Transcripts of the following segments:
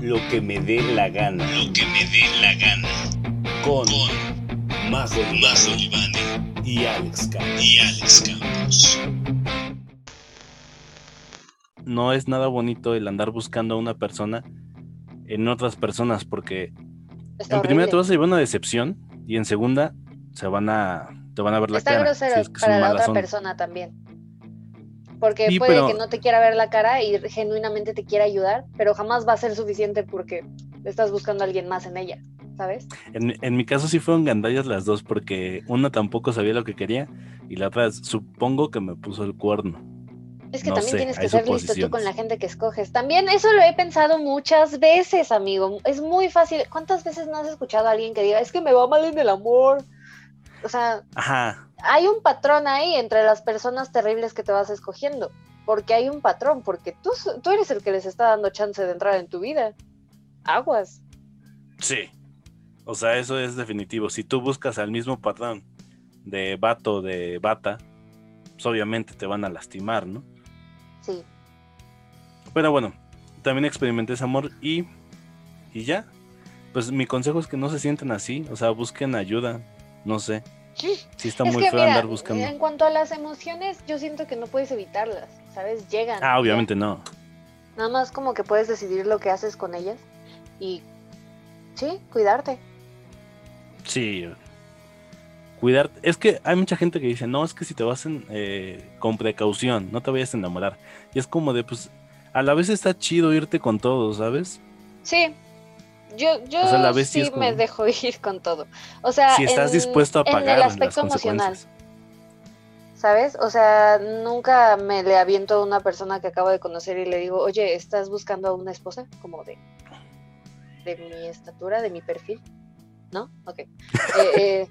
Lo que me dé la gana. Lo que me dé la gana. Con, Con Majo Libani y Alex Campos. y Alex Campos. no es nada bonito el andar buscando a una persona en otras personas porque Está en primera te vas a llevar una decepción y en segunda se van a te van a ver la Está cara. grosero si es que son para la otra persona también. Porque Sí, puede pero- que no te quiera ver la cara y genuinamente te quiera ayudar, pero jamás va a ser suficiente porque estás buscando a alguien más en ella, ¿sabes? En, en mi caso sí fueron gandallas las dos porque una tampoco sabía lo que quería y la otra supongo que me puso el cuerno. Es que No también sé, tienes que ser listo tú con la gente que escoges. También eso lo he pensado muchas veces, amigo. Es muy fácil. ¿Cuántas veces no has escuchado a alguien que diga, es que me va mal en el amor? O sea, Ajá, hay un patrón ahí entre las personas terribles que te vas escogiendo. Porque hay un patrón, porque tú, tú eres el que les está dando chance de entrar en tu vida. Aguas. sí. O sea, eso es definitivo. Si tú buscas al mismo patrón de vato de bata, pues obviamente te van a lastimar, ¿no? Sí. Pero bueno, también experimenté ese amor y, y ya. Pues mi consejo es que no se sienten así, o sea, busquen ayuda, no sé. Si está es muy que feo mira, andar buscando. en cuanto a las emociones, yo siento que no puedes evitarlas, ¿sabes? Llegan. Ah, ya. obviamente no. Nada más como que puedes decidir lo que haces con ellas y sí, cuidarte. Sí. Cuidar. Es que hay mucha gente que dice, no, es que si te vas en, eh, con precaución, no te vayas a enamorar. Y es como de, pues, a la vez está chido irte con todo, ¿sabes? Sí. Yo, yo O sea, a la vez sí como- me dejo ir con todo. O sea, si estás en- dispuesto a en pagar el las aspecto emocional. ¿sabes? O sea, nunca me le aviento a una persona que acabo de conocer y le digo, oye, ¿estás buscando a una esposa? Como de, de mi estatura, de mi perfil. ¿No? Ok. Eh, eh,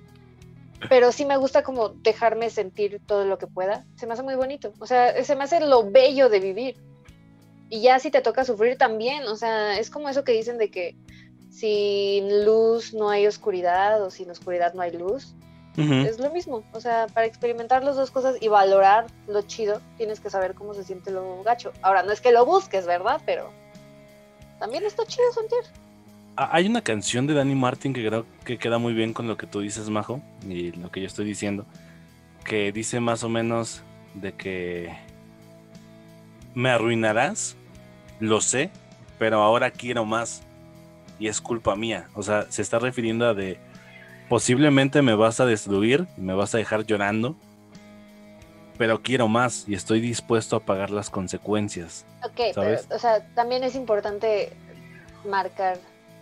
pero sí me gusta como dejarme sentir todo lo que pueda. Se me hace muy bonito. O sea, se me hace lo bello de vivir. Y ya si te toca sufrir también. O sea, es como eso que dicen de que sin luz no hay oscuridad o sin oscuridad no hay luz. Es lo mismo, o sea, para experimentar las dos cosas y valorar lo chido, tienes que saber cómo se siente lo gacho. Ahora, no es que lo busques, ¿verdad? Pero también está chido sentir. Ah, Hay una canción de Danny Martin que creo que queda muy bien con lo que tú dices, Majo, y lo que yo estoy diciendo, que dice más o menos de que me arruinarás, lo sé, pero ahora quiero más y es culpa mía. O sea, se está refiriendo a de posiblemente me vas a destruir y me vas a dejar llorando, pero quiero más y estoy dispuesto a pagar las consecuencias. Ok, ¿Sabes? pero, o sea, también es importante marcar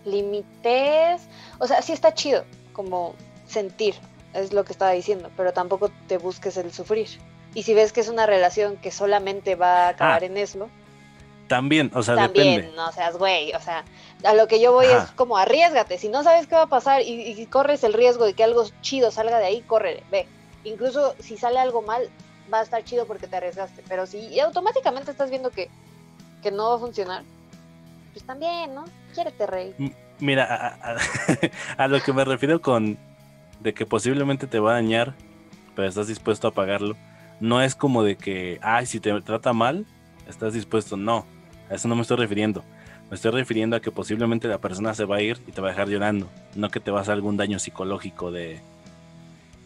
límites. O sea, sí está chido como sentir, es lo que estaba diciendo, pero tampoco te busques el sufrir. Y si ves que es una relación que solamente va a acabar Ah, en eso, También, o sea, también depende. no seas güey, o sea, a lo que yo voy Ajá. es como arriesgate, si no sabes qué va a pasar y, y corres el riesgo de que algo chido salga de ahí, córrele, ve. Incluso si sale algo mal, va a estar chido porque te arriesgaste, pero si y automáticamente estás viendo que, que no va a funcionar, pues también, ¿no? Quiérete, rey. Mira, a, a- a lo que me refiero con de que posiblemente te va a dañar, pero estás dispuesto a pagarlo, no es como de que, ay, si te trata mal, estás dispuesto. No, a eso no me estoy refiriendo. Me estoy refiriendo a que posiblemente la persona se va a ir y te va a dejar llorando, no que te va a hacer algún daño psicológico de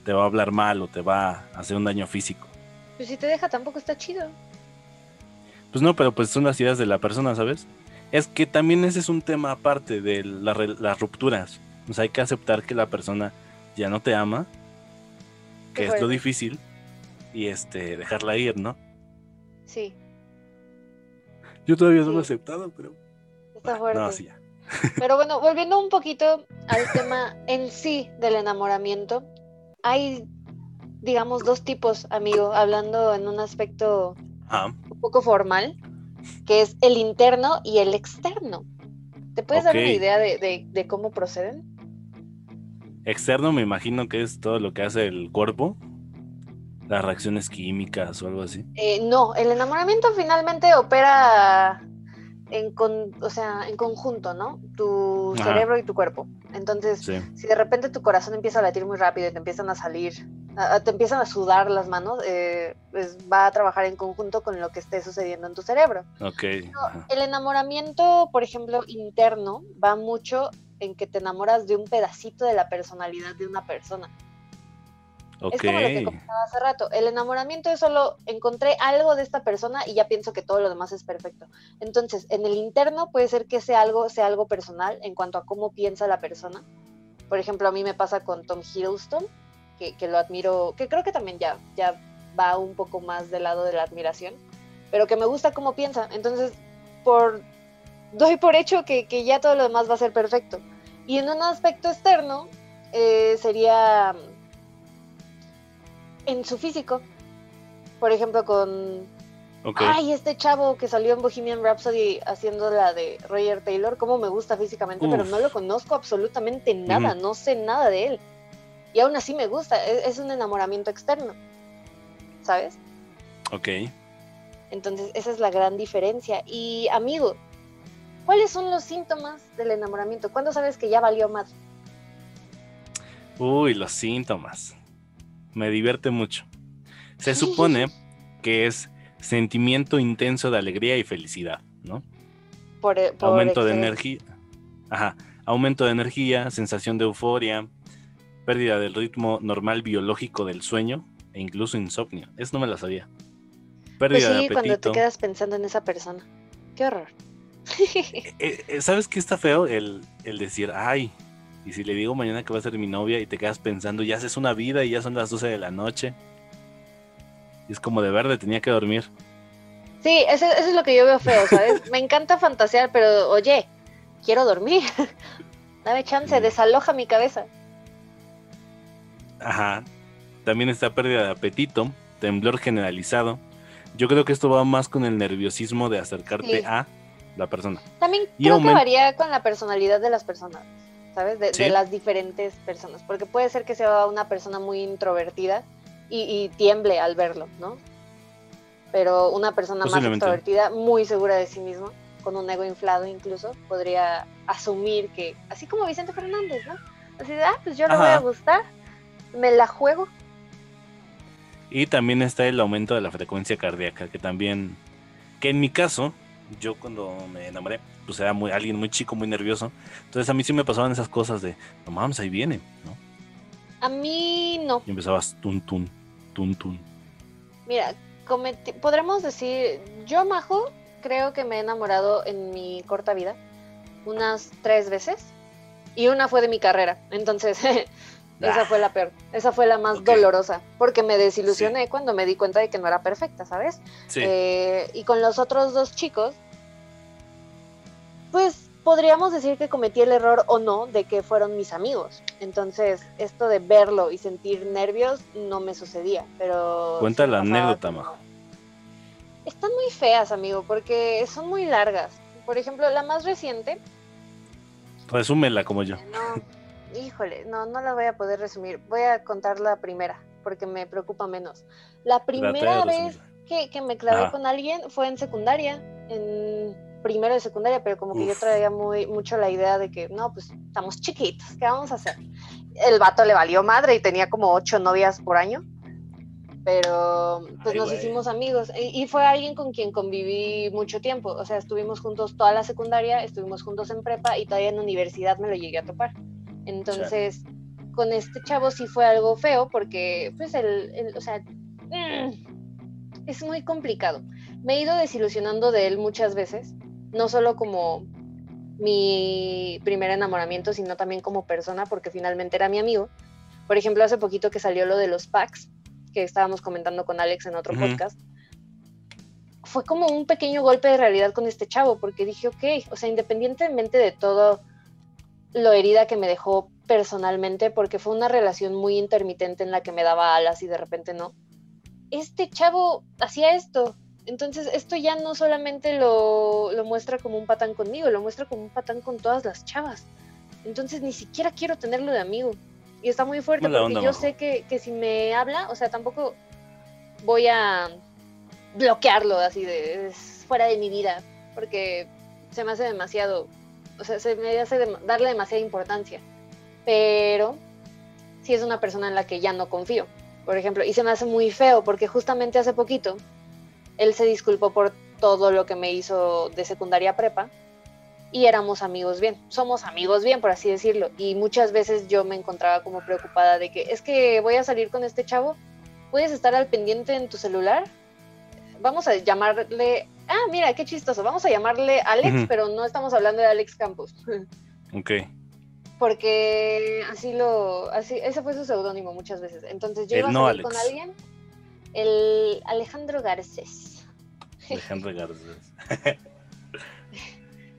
te va a hablar mal o te va a hacer un daño físico. Pues si te deja tampoco está chido. Pues no, pero pues son las ideas de la persona, ¿sabes? Es que también ese es un tema aparte de la las rupturas. O sea, hay que aceptar que la persona ya no te ama, que Qué es lo difícil, y este, dejarla ir, ¿no? Sí, Yo todavía no lo he aceptado, pero... está fuerte. No, sí, ya. Pero bueno, volviendo un poquito al tema en sí del enamoramiento, hay, digamos, dos tipos, amigo, hablando en un aspecto Ah, un poco formal, que es el interno y el externo. ¿Te puedes dar una idea de, de- de cómo proceden? externo me imagino que es todo lo que hace el cuerpo, las reacciones químicas o algo así. Eh, no, el enamoramiento finalmente opera en, con- o sea, en conjunto, ¿no? Tu Ajá. cerebro y tu cuerpo. Entonces, Sí. si de repente tu corazón empieza a latir muy rápido y te empiezan a salir a- te empiezan a sudar las manos, eh, pues va a trabajar en conjunto con lo que esté sucediendo en tu cerebro. Ok. ajá. El enamoramiento, por ejemplo, interno, va mucho en que te enamoras de un pedacito de la personalidad de una persona. Ok. Es como lo que comentaba hace rato. El enamoramiento es solo encontré algo de esta persona y ya pienso que todo lo demás es perfecto. Entonces, en el interno puede ser que ese algo sea algo personal en cuanto a cómo piensa la persona. Por ejemplo, a mí me pasa con Tom Hiddleston, que, que lo admiro, que creo que también ya, ya va un poco más del lado de la admiración, pero que me gusta cómo piensa. Entonces, por doy por hecho que, que ya todo lo demás va a ser perfecto. Y en un aspecto externo, eh, sería en su físico. Por ejemplo, con. Ay, este chavo que salió en Bohemian Rhapsody haciendo la de Roger Taylor, cómo me gusta físicamente, pero no lo conozco absolutamente nada, no sé nada de él. Y aún así me gusta, es, es un enamoramiento externo, ¿sabes? Ok. Entonces, esa es la gran diferencia. Y amigo, ¿cuáles son los síntomas del enamoramiento? ¿Cuándo sabes que ya valió más? Uy, los síntomas. Me divierte mucho. Se supone que es sentimiento intenso de alegría y felicidad, ¿no? Por, por Aumento de energía. Ajá. Aumento de energía, sensación de euforia, pérdida del ritmo normal biológico del sueño e incluso insomnio. Eso no me lo sabía. Pues Pérdida sí, de cuando te quedas pensando en esa persona. Qué horror. Eh, eh, ¿Sabes qué está feo? El, el decir, ay, y si le digo mañana que va a ser mi novia y te quedas pensando, ya haces una vida y ya son las 12 de la noche. Y es como de verde, tenía que dormir. Sí, eso, eso es lo que yo veo feo, ¿sabes? Me encanta fantasear, pero oye, quiero dormir. Dame chance, desaloja mi cabeza. Ajá. También está pérdida de apetito, temblor generalizado. Yo creo que esto va más con el nerviosismo de acercarte Sí. a la persona. También creo que varía con la personalidad de las personas, ¿sabes? De, de las diferentes personas. Porque puede ser que sea una persona muy introvertida y, y tiemble al verlo, ¿no? Pero una persona más Posiblemente. extrovertida, muy segura de sí mismo, con un ego inflado incluso, podría asumir que, así como Vicente Fernández, ¿no? Así de, ah, pues yo le voy a gustar, me la juego. Y también está el aumento de la frecuencia cardíaca, que también, que en mi caso, yo cuando me enamoré, pues era muy, alguien muy chico, muy nervioso. Entonces a mí sí me pasaban esas cosas de, no mames, ahí viene, ¿no? A mí no. Y empezabas tun, tun, tun, tun. Mira, podremos decir, yo, Majo, creo que me he enamorado en mi corta vida unas tres veces y una fue de mi carrera. Entonces, esa Ah. fue la peor, esa fue la más dolorosa, porque me desilusioné cuando me di cuenta de que no era perfecta, ¿sabes? Sí, Eh, y con los otros dos chicos, pues podríamos decir que cometí el error o no de que fueron mis amigos. Entonces, esto de verlo y sentir nervios no me sucedía, pero... Cuenta la anécdota, Majo. Están muy feas, amigo, porque son muy largas. Por ejemplo, la más reciente, resúmela como yo. no, híjole, no, no la voy a poder resumir. Voy a contar la primera, porque me preocupa menos. La primera vez que, que me clavé con alguien fue en secundaria, en primero de secundaria, pero como que yo traía muy mucho la idea de que, no, pues estamos chiquitos, ¿qué vamos a hacer? El vato le valió madre y tenía como ocho novias por año, pero pues Ay, nos hicimos amigos y, y fue alguien con quien conviví mucho tiempo, o sea, estuvimos juntos toda la secundaria, estuvimos juntos en prepa y todavía en universidad me lo llegué a topar. Entonces, con este chavo sí fue algo feo porque, pues, el, el- o sea, mm, es muy complicado. Me he ido desilusionando de él muchas veces, no solo como mi primer enamoramiento, sino también como persona, porque finalmente era mi amigo. Por ejemplo, hace poquito que salió lo de los packs, que estábamos comentando con Alex en otro podcast, fue como un pequeño golpe de realidad con este chavo, porque dije, ok, o sea, independientemente de todo lo herida que me dejó personalmente, porque fue una relación muy intermitente en la que me daba alas y de repente no, este chavo hacía esto. Entonces, esto ya no solamente lo, lo muestra como un patán conmigo, lo muestra como un patán con todas las chavas. Entonces, ni siquiera quiero tenerlo de amigo. Y está muy fuerte Mala porque onda, yo Majo. sé que, que si me habla, o sea, tampoco voy a bloquearlo así de es fuera de mi vida, porque se me hace demasiado, o sea, se me hace darle demasiada importancia. Pero sí es una persona en la que ya no confío. por ejemplo, y se me hace muy feo porque justamente hace poquito él se disculpó por todo lo que me hizo de secundaria prepa y éramos amigos bien, somos amigos bien, por así decirlo, y muchas veces yo me encontraba como preocupada de que es que voy a salir con este chavo, puedes estar al pendiente en tu celular, vamos a llamarle, ah, mira, qué chistoso, vamos a llamarle Alex, pero no estamos hablando de Alex Campos. Ok. porque así lo, así, ese fue su seudónimo muchas veces. Entonces yo El iba a no salir con alguien, el Alejandro Garcés, Alejandro Garcés.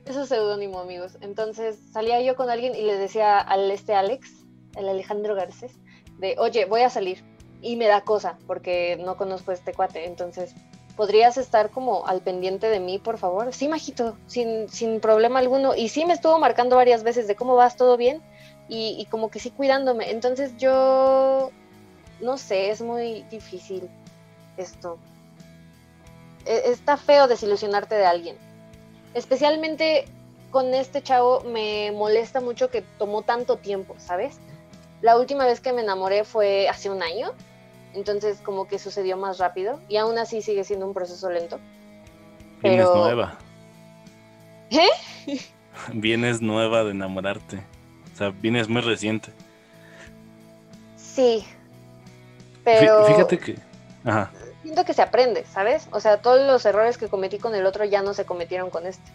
es su seudónimo, amigos. Entonces salía yo con alguien y le decía al este Alex, el Alejandro Garcés, de, oye, voy a salir. Y me da cosa, porque no conozco a este cuate. Entonces, ¿podrías estar como al pendiente de mí, por favor? Sí, majito, sin, sin problema alguno. Y sí me estuvo marcando varias veces de cómo vas, todo bien. Y, como que sí cuidándome. Entonces yo, no sé, es muy difícil esto. E- Está feo desilusionarte de alguien. Especialmente con este chavo me molesta mucho que tomó tanto tiempo, ¿sabes? La última vez que me enamoré fue hace un año, entonces como que sucedió más rápido y aún así sigue siendo un proceso lento. Vienes Pero- nueva. ¿Eh? Vienes nueva de enamorarte. O sea, vienes muy reciente. Sí, pero Fíjate que. Ajá. siento que se aprende, ¿sabes? O sea, todos los errores que cometí con el otro ya no se cometieron con este.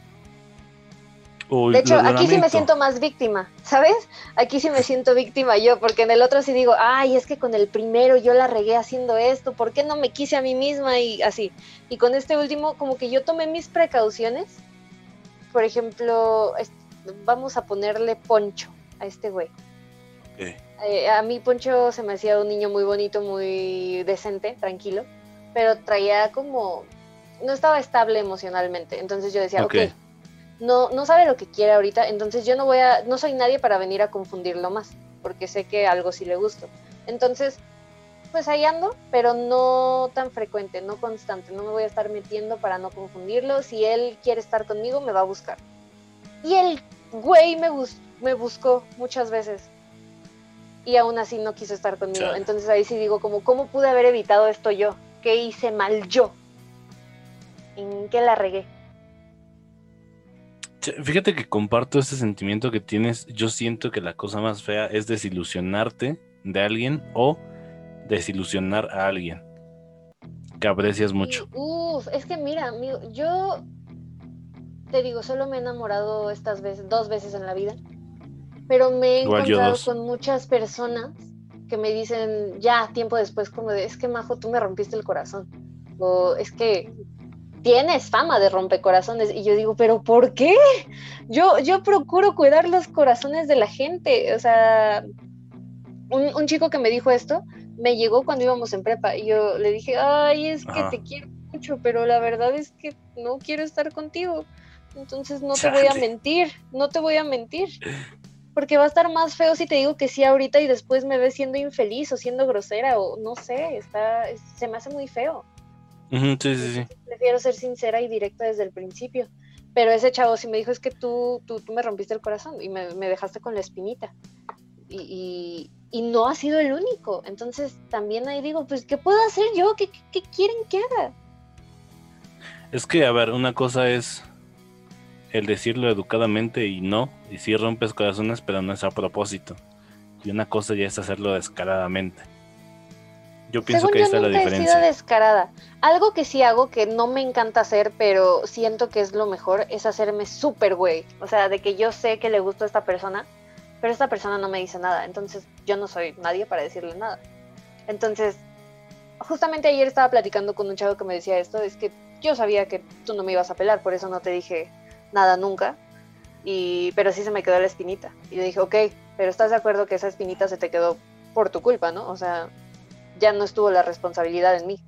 De hecho, aquí sí me siento más víctima, ¿sabes? Aquí sí me siento víctima yo, porque en el otro sí digo, ay, es que con el primero yo la regué haciendo esto, ¿por qué no me quise a mí misma? Y así. Y con este último, como que yo tomé mis precauciones. Por ejemplo, vamos a ponerle Poncho a este güey. Ok. Eh, a mí Poncho se me hacía un niño muy bonito, muy decente, tranquilo, pero traía como, no estaba estable emocionalmente. Entonces yo decía, Ok. ok, no, no sabe lo que quiere ahorita, entonces yo no voy a, no soy nadie para venir a confundirlo más, porque sé que algo sí le gusto. Entonces, pues ahí ando, pero no tan frecuente, no constante, no me voy a estar metiendo para no confundirlo. Si él quiere estar conmigo, me va a buscar. Y el güey me, bus- me buscó muchas veces. Y aún así no quiso estar conmigo. Entonces ahí sí digo, como, ¿cómo pude haber evitado esto yo? ¿Qué hice mal yo? ¿En qué la regué? Fíjate que comparto ese sentimiento que tienes. Yo siento que la cosa más fea es desilusionarte de alguien o desilusionar a alguien que aprecias mucho. Uf, es que mira, amigo, yo te digo, solo me he enamorado estas veces, dos veces en la vida, pero me he Igual encontrado con muchas personas que me dicen ya tiempo después como de, es que Majo, tú me rompiste el corazón, o es que tienes fama de rompecorazones, y yo digo, pero ¿por qué? Yo, yo procuro cuidar los corazones de la gente, o sea, un, un chico que me dijo esto, me llegó cuando íbamos en prepa y yo le dije, ay, es que Ajá. te quiero mucho, pero la verdad es que no quiero estar contigo. Entonces no te voy a mentir, no te voy a mentir. Porque va a estar más feo si te digo que sí ahorita y después me ves siendo infeliz o siendo grosera o no sé, está, es- se me hace muy feo. Ujú, sí, sí, sí. Prefiero ser sincera y directa desde el principio. Pero ese chavo sí me dijo, es que tú, tú, tú me rompiste el corazón y me, me dejaste con la espinita. Y, y- y no ha sido el único. Entonces también ahí digo, pues, ¿qué puedo hacer yo? ¿Qué, qué- qué quieren que haga? Es que, a ver, una cosa es el decirlo educadamente y no, y sí rompes corazones, pero no es a propósito. Y una cosa ya es hacerlo descaradamente. Yo pienso Según que yo está la nunca he sido diferencia. descarada. Algo que sí hago que no me encanta hacer, pero siento que es lo mejor, es hacerme súper güey. O sea, de que yo sé que le gusta a esta persona, pero esta persona no me dice nada. Entonces yo no soy nadie para decirle nada. Entonces, justamente ayer estaba platicando con un chavo que me decía esto, es que yo sabía que tú no me ibas a pelar, por eso no te dije nada nunca. Y, pero sí se me quedó la espinita. Y le dije, ok, pero estás de acuerdo que esa espinita se te quedó por tu culpa, ¿no? O sea, ya no estuvo la responsabilidad en mí.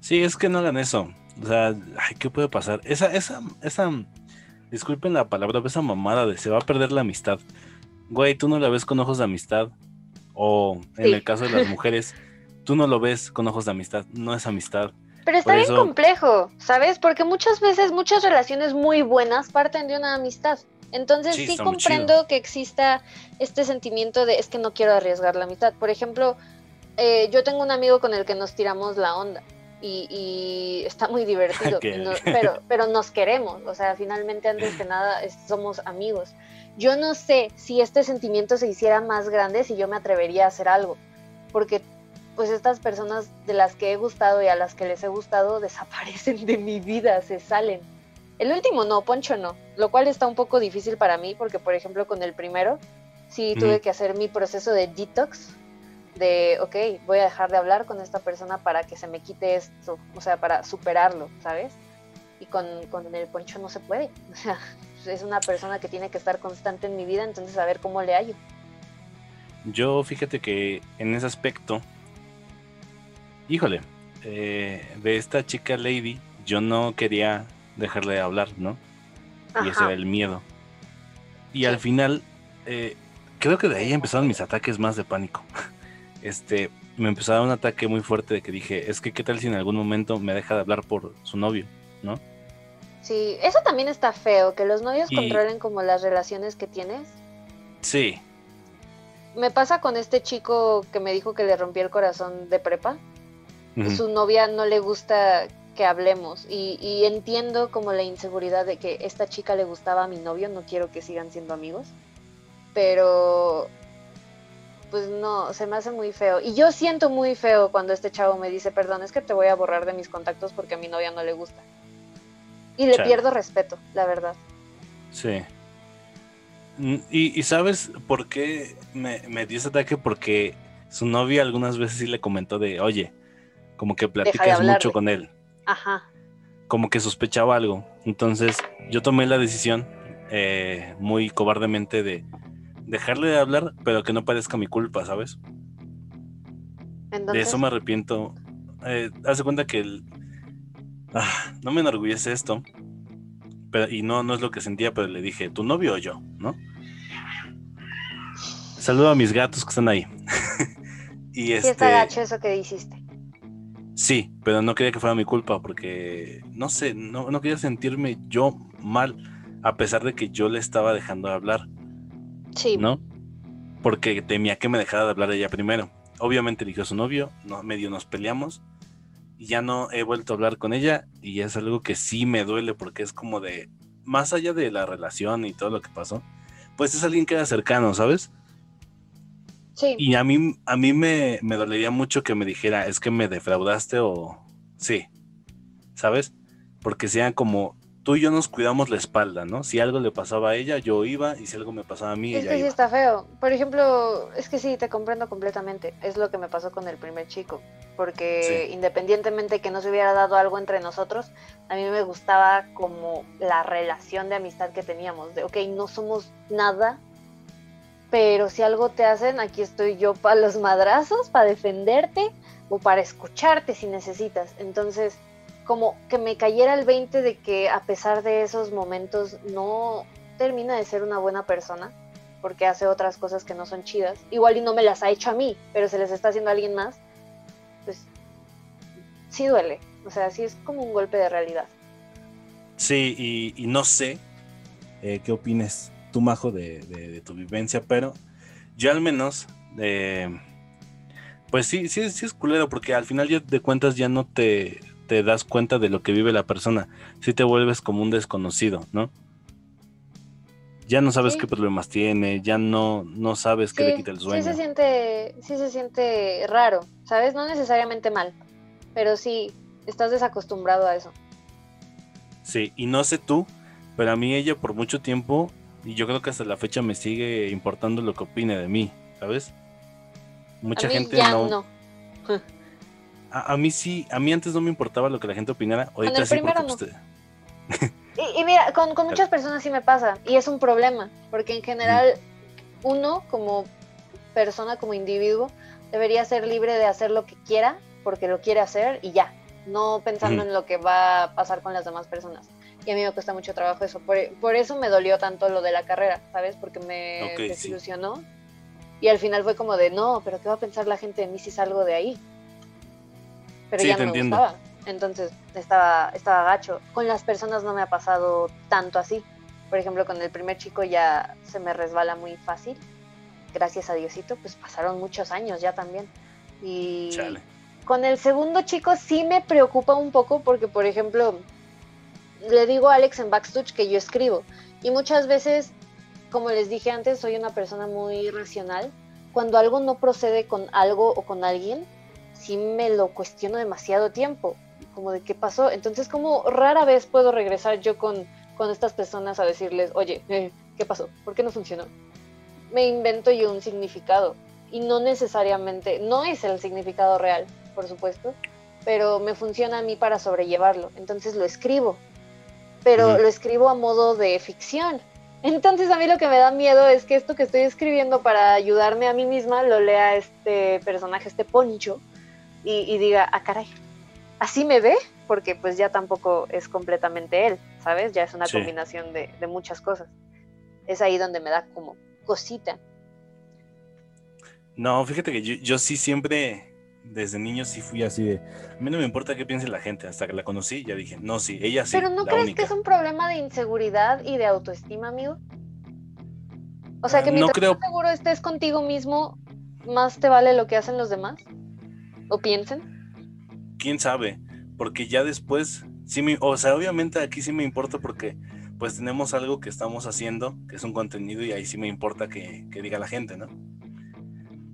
Sí, es que no hagan eso. O sea, ay, ¿qué puede pasar? Esa, esa, esa, disculpen la palabra, esa mamada de se va a perder la amistad. Güey, tú no la ves con ojos de amistad. O en Sí. el caso de las mujeres, tú no lo ves con ojos de amistad. No es amistad. Pero está Por bien eso- complejo, ¿sabes? Porque muchas veces muchas relaciones muy buenas parten de una amistad. Entonces Sí, comprendo que exista este sentimiento de es que no quiero arriesgar la amistad. Por ejemplo, eh, yo tengo un amigo con el que nos tiramos la onda y, y está muy divertido, no- pero, pero nos queremos, o sea, finalmente antes que nada es- somos amigos. Yo no sé si este sentimiento se hiciera más grande si yo me atrevería a hacer algo, porque pues estas personas de las que he gustado y a las que les he gustado desaparecen de mi vida, se salen. El último no, Poncho no, lo cual está un poco difícil para mí porque por ejemplo con el primero sí tuve que hacer mi proceso de detox de, ok, voy a dejar de hablar con esta persona para que se me quite esto, o sea, para superarlo, ¿sabes? Y con, con el Poncho no se puede, o sea, es una persona que tiene que estar constante en mi vida, entonces a ver cómo le hallo. Yo fíjate que en ese aspecto, híjole, eh, de esta chica Lady, yo no quería dejarle de hablar, ¿no? Y ese era el miedo. Y Sí. al final, eh, creo que de ahí empezaron mis ataques más de pánico. Este, me empezó a dar un ataque muy fuerte de que dije, es que qué tal si en algún momento me deja de hablar por su novio, ¿no? Sí, eso también está feo, que los novios Y- controlen como las relaciones que tienes. Sí, Me pasa con este chico que me dijo que le rompí el corazón de prepa. su novia no le gusta que hablemos y, y entiendo como la inseguridad de que esta chica le gustaba a mi novio, no quiero que sigan siendo amigos, pero pues no, se me hace muy feo. Y yo siento muy feo cuando este chavo me dice, perdón, es que te voy a borrar de mis contactos porque a mi novia no le gusta. Y le Chale. pierdo respeto, la verdad. sí. Mm, Y, y sabes por qué me, me dio ese ataque? Porque su novia algunas veces sí le comentó de, oye, como que platicas mucho con él. Ajá. como que sospechaba algo. Entonces yo tomé la decisión eh, muy cobardemente de dejarle de hablar, pero que no parezca mi culpa, ¿sabes? Entonces, De eso me arrepiento. Eh, haz de cuenta que el- ah, no me enorgullece esto. Pero, y no, no es lo que sentía, pero le dije, ¿tu novio o yo? ¿No? Saludo a mis gatos que están ahí. y sí este. está gacho eso que hiciste. Sí, pero no quería que fuera mi culpa porque, no sé, no, no quería sentirme yo mal a pesar de que yo le estaba dejando de hablar, Sí, ¿no? Porque temía que me dejara de hablar ella primero. Obviamente eligió a su novio, no, medio nos peleamos y ya no he vuelto a hablar con ella y es algo que sí me duele porque es como de, más allá de la relación y todo lo que pasó, pues es alguien que era cercano, ¿sabes? Sí. Y a mí, a mí me, me dolería mucho que me dijera, es que me defraudaste o sí, ¿sabes? Porque sean como, tú y yo nos cuidamos la espalda, ¿no? Si algo le pasaba a ella, yo iba, y si algo me pasaba a mí, Es ella que sí iba. está feo. Por ejemplo, es que sí, te comprendo completamente. Es lo que me pasó con el primer chico. Porque Sí. independientemente que no se hubiera dado algo entre nosotros, a mí me gustaba como la relación de amistad que teníamos. De, ok, no somos nada, pero si algo te hacen, aquí estoy yo para los madrazos, para defenderte o para escucharte si necesitas. Entonces, como que me cayera el 20 de que a pesar de esos momentos no termina de ser una buena persona porque hace otras cosas que no son chidas. Igual y no me las ha hecho a mí, pero se les está haciendo a alguien más. Pues sí duele. O sea, sí es como un golpe de realidad. Sí, y, no sé eh, qué opines tú, Majo, de, de- de tu vivencia, pero yo al menos, eh, pues sí, sí, sí es culero, porque al final ya de cuentas ya no te, te das cuenta de lo que vive la persona, sí te vuelves como un desconocido, ¿no? Ya no sabes Sí. qué problemas tiene, ya no, no sabes qué le quita el sí sueño. se siente, sí se siente raro, ¿sabes? No necesariamente mal, pero sí estás desacostumbrado a eso. Sí, y no sé tú, pero a mí ella por mucho tiempo, y yo creo que hasta la fecha me sigue importando lo que opine de mí, ¿sabes? Mucha a mí gente ya no. no. A, a mí sí, a mí antes no me importaba lo que la gente opinara, ahorita el sí porque primero pues, no. te- Y, y mira, con, con muchas personas sí me pasa, y es un problema, porque en general uno como persona, como individuo, debería ser libre de hacer lo que quiera, porque lo quiere hacer y ya, no pensando en lo que va a pasar con las demás personas. Y a mí me cuesta mucho trabajo eso, por, por eso me dolió tanto lo de la carrera, ¿sabes? Porque me Ok, sí. desilusionó. Y al final fue como de, no, pero ¿qué va a pensar la gente de mí si salgo de ahí? Pero Sí, ya no me entiendo. gustaba. Entonces estaba, estaba gacho. Con las personas no me ha pasado tanto así. Por ejemplo, con el primer chico ya se me resbala muy fácil. Gracias a Diosito, pues pasaron muchos años ya también. Y Chale. con el segundo chico sí me preocupa un poco porque, por ejemplo, le digo a Alex en Backstitch que yo escribo. Y muchas veces, como les dije antes, soy una persona muy racional. Cuando algo no procede con algo o con alguien, sí me lo cuestiono demasiado tiempo. Como de qué pasó. Entonces, como rara vez puedo regresar yo con, con estas personas a decirles, oye, eh, ¿qué pasó? ¿Por qué no funcionó? Me invento yo un significado. Y no necesariamente, no es el significado real, por supuesto, pero me funciona a mí para sobrellevarlo. Entonces lo escribo, pero lo escribo a modo de ficción. Entonces a mí lo que me da miedo es que esto que estoy escribiendo para ayudarme a mí misma lo lea este personaje, este poncho, y, y diga, ah, caray, así me ve, porque pues ya tampoco es completamente él, ¿sabes? Ya es una Sí. combinación de, de muchas cosas. Es ahí donde me da como cosita. No, fíjate que yo, yo sí siempre, desde niño sí fui así de, a mí no me importa qué piense la gente, hasta que la conocí ya dije, no, sí, ella sí, Pero ¿no la crees única. que es un problema de inseguridad y de autoestima, amigo? O sea, Ah, que no mientras creo. más seguro estés contigo mismo, más te vale lo que hacen los demás. ¿O piensen? quién sabe, porque ya después, sí me, o sea, obviamente aquí sí me importa porque pues tenemos algo que estamos haciendo, que es un contenido y ahí sí me importa que, que diga la gente, ¿no?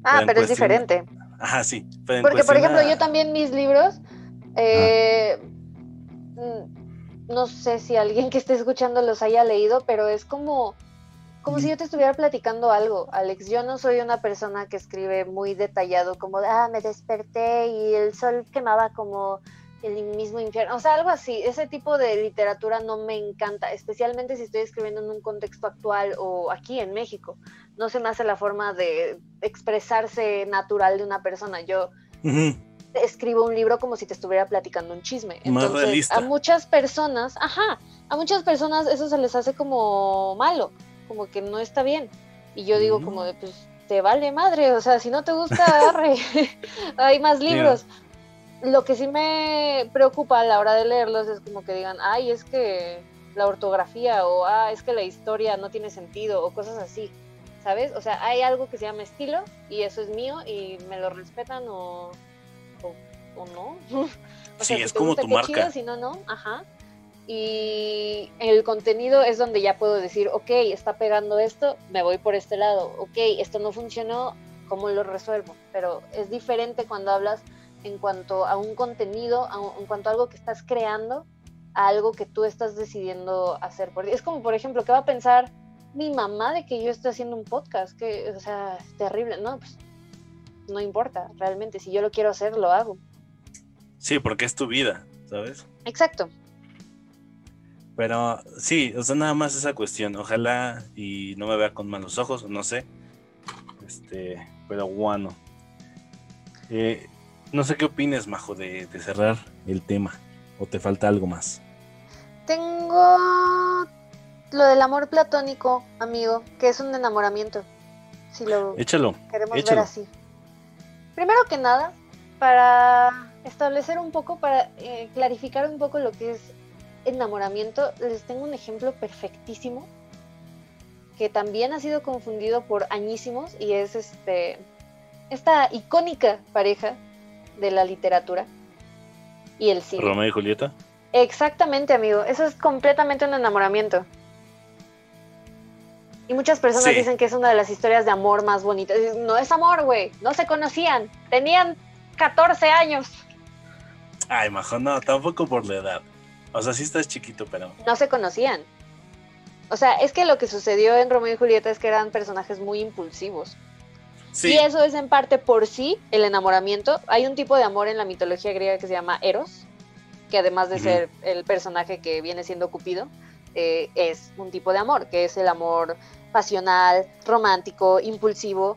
Ah, pero es cuestión- diferente. Ajá, sí. Pero en Porque, por ejemplo, a- yo también mis libros, eh, no sé si alguien que esté escuchando los haya leído, pero es como, como si yo te estuviera platicando algo, Alex. Yo no soy una persona que escribe muy detallado, como, ah, me desperté y el sol quemaba como el mismo infierno. O sea, algo así. Ese tipo de literatura no me encanta, especialmente si estoy escribiendo en un contexto actual o aquí en México. No se me hace la forma de expresarse natural de una persona. Yo Ujú. escribo un libro como si te estuviera platicando un chisme. Más Entonces, realista. a muchas personas, ajá, a muchas personas eso se les hace como malo, como que no está bien. Y yo digo Mm. como de, pues, te vale madre, o sea, si no te gusta, arre, hay más libros. Lo que sí me preocupa a la hora de leerlos es como que digan, ay, es que la ortografía o, ah, es que la historia no tiene sentido o cosas así, ¿sabes? O sea, hay algo que se llama estilo y eso es mío y me lo respetan o, o, o no. O Sí, si es como tu marca. chido, si no, no, ajá. Y el contenido es donde ya puedo decir, ok, está pegando esto, me voy por este lado, ok, esto no funcionó, ¿cómo lo resuelvo? Pero es diferente cuando hablas en cuanto a un contenido, a un- en cuanto a algo que estás creando, a algo que tú estás decidiendo hacer. Es como, por ejemplo, ¿qué va a pensar mi mamá de que yo estoy haciendo un podcast? Que, o sea, es terrible. No, pues no importa, realmente. Si yo lo quiero hacer, lo hago. Sí, porque es tu vida, ¿sabes? Exacto. Pero sí, o sea, nada más esa cuestión. Ojalá y no me vea con malos ojos, no sé. Este, pero bueno. Eh, no sé qué opines, Majo, de, de cerrar el tema. ¿O te falta algo más? Tengo lo del amor platónico, amigo, que es un enamoramiento. Si lo Échalo. queremos échalo. ver así. Primero que nada, para establecer un poco, para eh, clarificar un poco lo que es enamoramiento, les tengo un ejemplo perfectísimo que también ha sido confundido por añísimos y es este esta icónica pareja de la literatura y el cine. Romeo y Julieta. Exactamente, amigo. Eso es completamente un enamoramiento. Y muchas personas Sí. dicen que es una de las historias de amor más bonitas. No es amor, güey. No se conocían. Tenían 14 años. Ay, Majo, no, tampoco por la edad. O sea, sí estás chiquito, pero. No se conocían. O sea, es que lo que sucedió en Romeo y Julieta es que eran personajes muy impulsivos. Sí. Y eso es en parte por sí el enamoramiento. Hay un tipo de amor en la mitología griega que se llama Eros, que además de ser el personaje que viene siendo Cupido, eh, es un tipo de amor, que es el amor pasional, romántico, impulsivo,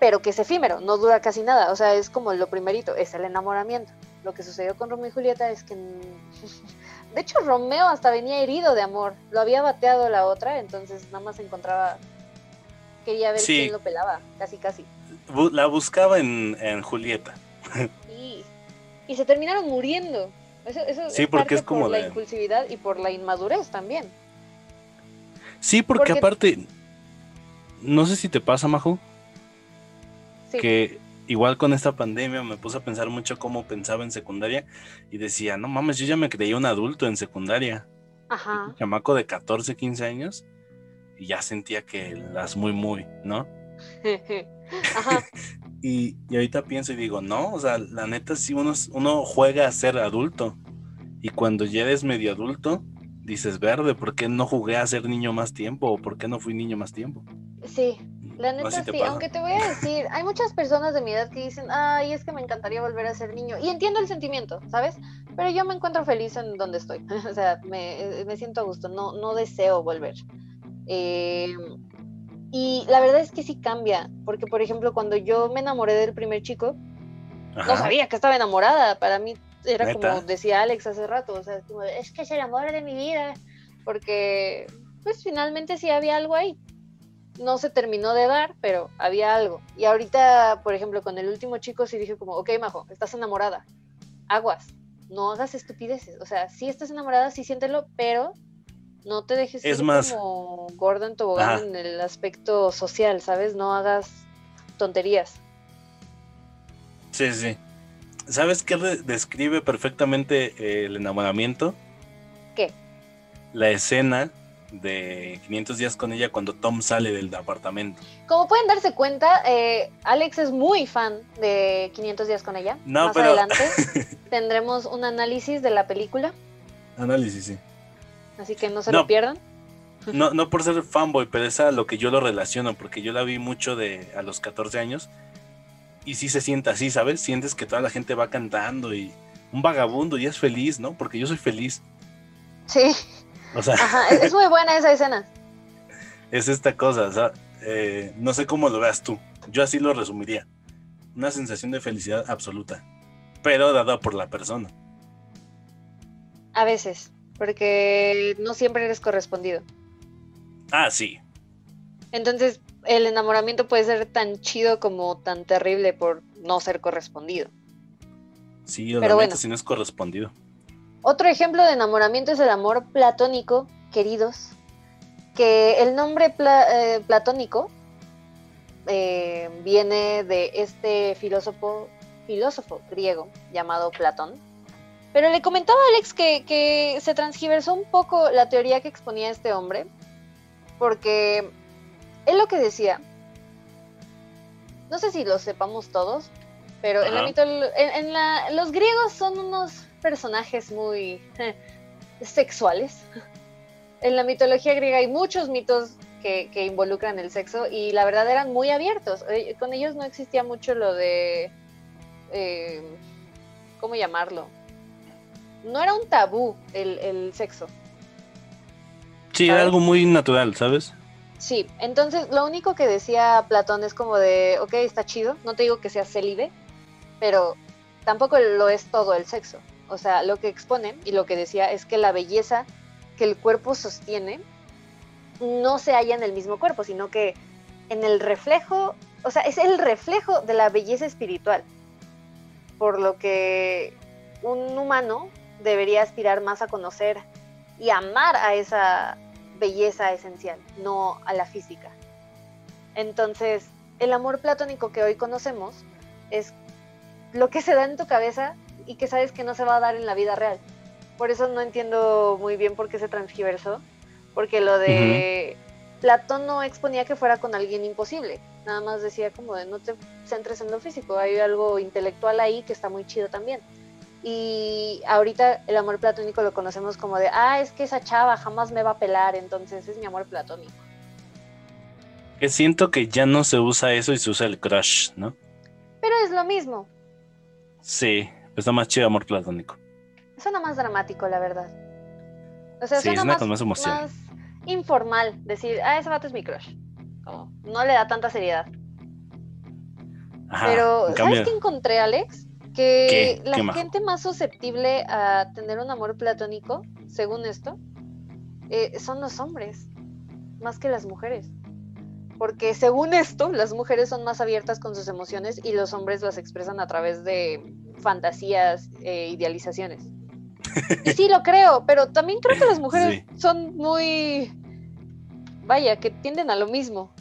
pero que es efímero, no dura casi nada. O sea, es como lo primerito, es el enamoramiento. Lo que sucedió con Romeo y Julieta es que... De hecho, Romeo hasta venía herido de amor. Lo había bateado la otra, entonces nada más encontraba... Quería ver Sí. quién lo pelaba, casi casi. La buscaba en, en Julieta. Sí. Y se terminaron muriendo. Eso, eso Sí, es porque parte es como por la impulsividad y por la inmadurez también. Sí, porque, Porque- aparte. No sé si te pasa, Majo, Sí. que igual con esta pandemia me puse a pensar mucho cómo pensaba en secundaria y decía, no mames, yo ya me creía un adulto en secundaria. Ajá. Un chamaco de 14, 15 años y ya sentía que las muy, muy, ¿no? Ajá. Y, y ahorita pienso y digo, no, o sea, la neta, si uno, uno juega a ser adulto y cuando ya eres medio adulto, dices, verde, ¿por qué no jugué a ser niño más tiempo? ¿O por qué no fui niño más tiempo? Sí, la neta te sí, aunque te voy a decir, hay muchas personas de mi edad que dicen, ay, es que me encantaría volver a ser niño. Y entiendo el sentimiento, ¿sabes? Pero yo me encuentro feliz en donde estoy. o sea, me, me siento a gusto, no, no deseo volver. Eh, y la verdad es que sí cambia, porque por ejemplo, cuando yo me enamoré del primer chico, no Ajá. sabía que estaba enamorada. Para mí era ¿Neta? como decía Alex hace rato, o sea, es como, es que es el amor de mi vida, porque pues finalmente sí había algo ahí. No se terminó de dar, pero había algo. Y ahorita, por ejemplo, con el último chico sí dije como, ok, Majo, estás enamorada, aguas, no hagas estupideces. O sea, sí estás enamorada, sí siéntelo, pero no te dejes Es ir más- como gorda en tobogán Ajá. en el aspecto social, ¿sabes? No hagas tonterías. Sí, sí. ¿Sabes qué describe perfectamente eh, el enamoramiento? ¿Qué? La escena de 500 días con ella cuando Tom sale del apartamento. Como pueden darse cuenta, eh, Alex es muy fan de 500 días con ella. No, Más pero- adelante tendremos un análisis de la película, Análisis, sí. Así que no se No. lo pierdan. No, no por ser fanboy, pero es a lo que yo lo relaciono, porque yo la vi mucho de a los 14 años y sí se siente así, ¿sabes? Sientes que toda la gente va cantando y un vagabundo y es feliz, ¿no? Porque yo soy feliz. Sí, O sea, ajá, es, es muy buena esa escena. es esta cosa, o sea, eh, no sé cómo lo veas tú. Yo así lo resumiría. Una sensación de felicidad absoluta, pero dada por la persona. A veces, porque no siempre eres correspondido. Ah, sí. Entonces, el enamoramiento puede ser tan chido como tan terrible por no ser correspondido. Sí, obviamente bueno. si no es correspondido. Otro ejemplo de enamoramiento es el amor platónico, queridos, que el nombre pla- eh, platónico eh, viene de este filósofo, filósofo griego llamado Platón. Pero le comentaba a Alex que, que se transgiversó un poco la teoría que exponía este hombre, porque él lo que decía, no sé si lo sepamos todos, pero en la en- en la- los griegos son unos personajes muy sexuales. En la mitología griega hay muchos mitos que, que involucran el sexo y la verdad eran muy abiertos. Eh, Con ellos no existía mucho lo de... eh, ¿Cómo llamarlo? No era un tabú el, el sexo. Sí, era algo muy natural, ¿sabes? Sí, entonces lo único que decía Platón es como de, ok, está chido, no te digo que sea célibe, pero tampoco lo es todo el sexo. O sea, lo que expone y lo que decía es que la belleza que el cuerpo sostiene no se halla en el mismo cuerpo, sino que en el reflejo, o sea, es el reflejo de la belleza espiritual. Por lo que un humano debería aspirar más a conocer y amar a esa belleza esencial, no a la física. Entonces, el amor platónico que hoy conocemos es lo que se da en tu cabeza y que sabes que no se va a dar en la vida real. Por eso no entiendo muy bien por qué se transgiversó, porque lo de Platón no exponía que fuera con alguien imposible, nada más decía como de no te centres en lo físico, hay algo intelectual ahí que está muy chido también. Y ahorita el amor platónico lo conocemos como de, ah, es que esa chava jamás me va a pelar, entonces es mi amor platónico. Que siento que ya no se usa eso y se usa el crush, ¿no? Pero es lo mismo, Sí, está más chido amor platónico. suena más dramático, la verdad. O sea, Sí, suena suena más, con más emoción. más informal decir, ah, ese vato es mi crush. Como, no le da tanta seriedad. Ajá, Pero, en ¿sabes qué encontré, Alex? Que ¿Qué? la gente más susceptible a tener un amor platónico, según esto, eh, son los hombres, más que las mujeres. Porque según esto, las mujeres son más abiertas con sus emociones y los hombres las expresan a través de fantasías, e idealizaciones. Y sí, lo creo, pero también creo que las mujeres son muy... Vaya, que tienden a lo mismo.